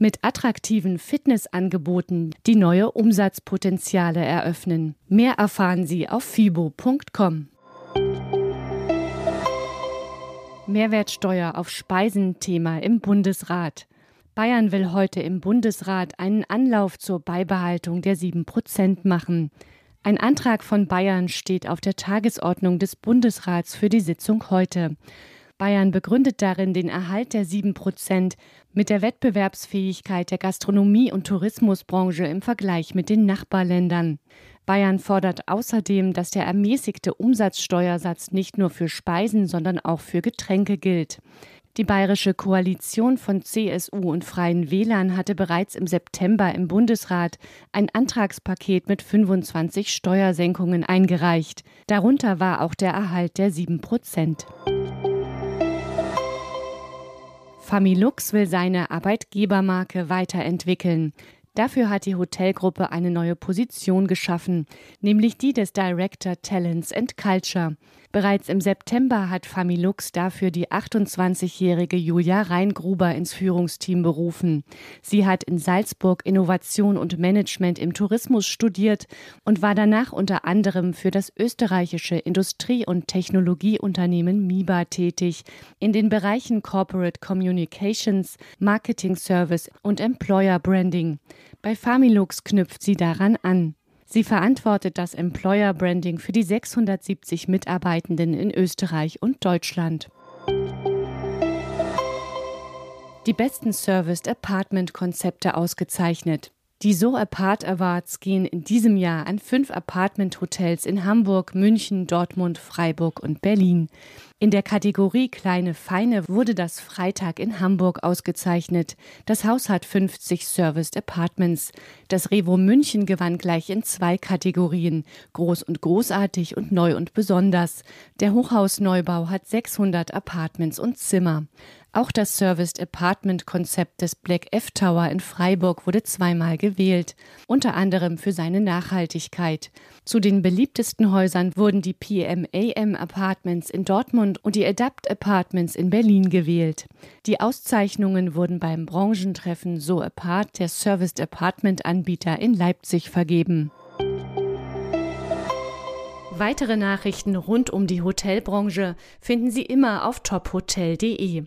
mit attraktiven Fitnessangeboten, die neue Umsatzpotenziale eröffnen. Mehr erfahren Sie auf fibo.com. Mehrwertsteuer auf Speisen Thema im Bundesrat. Bayern will heute im Bundesrat einen Anlauf zur Beibehaltung der 7 Prozent machen. Ein Antrag von Bayern steht auf der Tagesordnung des Bundesrats für die Sitzung heute. Bayern begründet darin den Erhalt der 7 Prozent mit der Wettbewerbsfähigkeit der Gastronomie- und Tourismusbranche im Vergleich mit den Nachbarländern. Bayern fordert außerdem, dass der ermäßigte Umsatzsteuersatz nicht nur für Speisen, sondern auch für Getränke gilt. Die bayerische Koalition von CSU und Freien Wählern hatte bereits im September im Bundesrat ein Antragspaket mit 25 Steuersenkungen eingereicht. Darunter war auch der Erhalt der 7 Prozent. Familux will seine Arbeitgebermarke weiterentwickeln. Dafür hat die Hotelgruppe eine neue Position geschaffen, nämlich die des Director Talents and Culture. Bereits im September hat Familux dafür die 28-jährige Julia Reingruber ins Führungsteam berufen. Sie hat in Salzburg Innovation und Management im Tourismus studiert und war danach unter anderem für das österreichische Industrie- und Technologieunternehmen MIBA tätig, in den Bereichen Corporate Communications, Marketing Service und Employer Branding. Bei Familux knüpft sie daran an. Sie verantwortet das Employer Branding für die 670 Mitarbeitenden in Österreich und Deutschland. Die besten Serviced Apartment Konzepte ausgezeichnet. Die So Apart Awards gehen in diesem Jahr an fünf Apartment-Hotels in Hamburg, München, Dortmund, Freiburg und Berlin. In der Kategorie Kleine Feine wurde das Freitag in Hamburg ausgezeichnet. Das Haus hat 50 Serviced Apartments. Das Revo München gewann gleich in zwei Kategorien, Groß und Großartig und Neu und Besonders. Der Hochhausneubau hat 600 Apartments und Zimmer. Auch das Serviced Apartment Konzept des Black F Tower in Freiburg wurde zweimal gewählt, unter anderem für seine Nachhaltigkeit. Zu den beliebtesten Häusern wurden die PMAM Apartments in Dortmund und die Adapt Apartments in Berlin gewählt. Die Auszeichnungen wurden beim Branchentreffen So Apart der Serviced Apartment Anbieter in Leipzig vergeben. Weitere Nachrichten rund um die Hotelbranche finden Sie immer auf tophotel.de.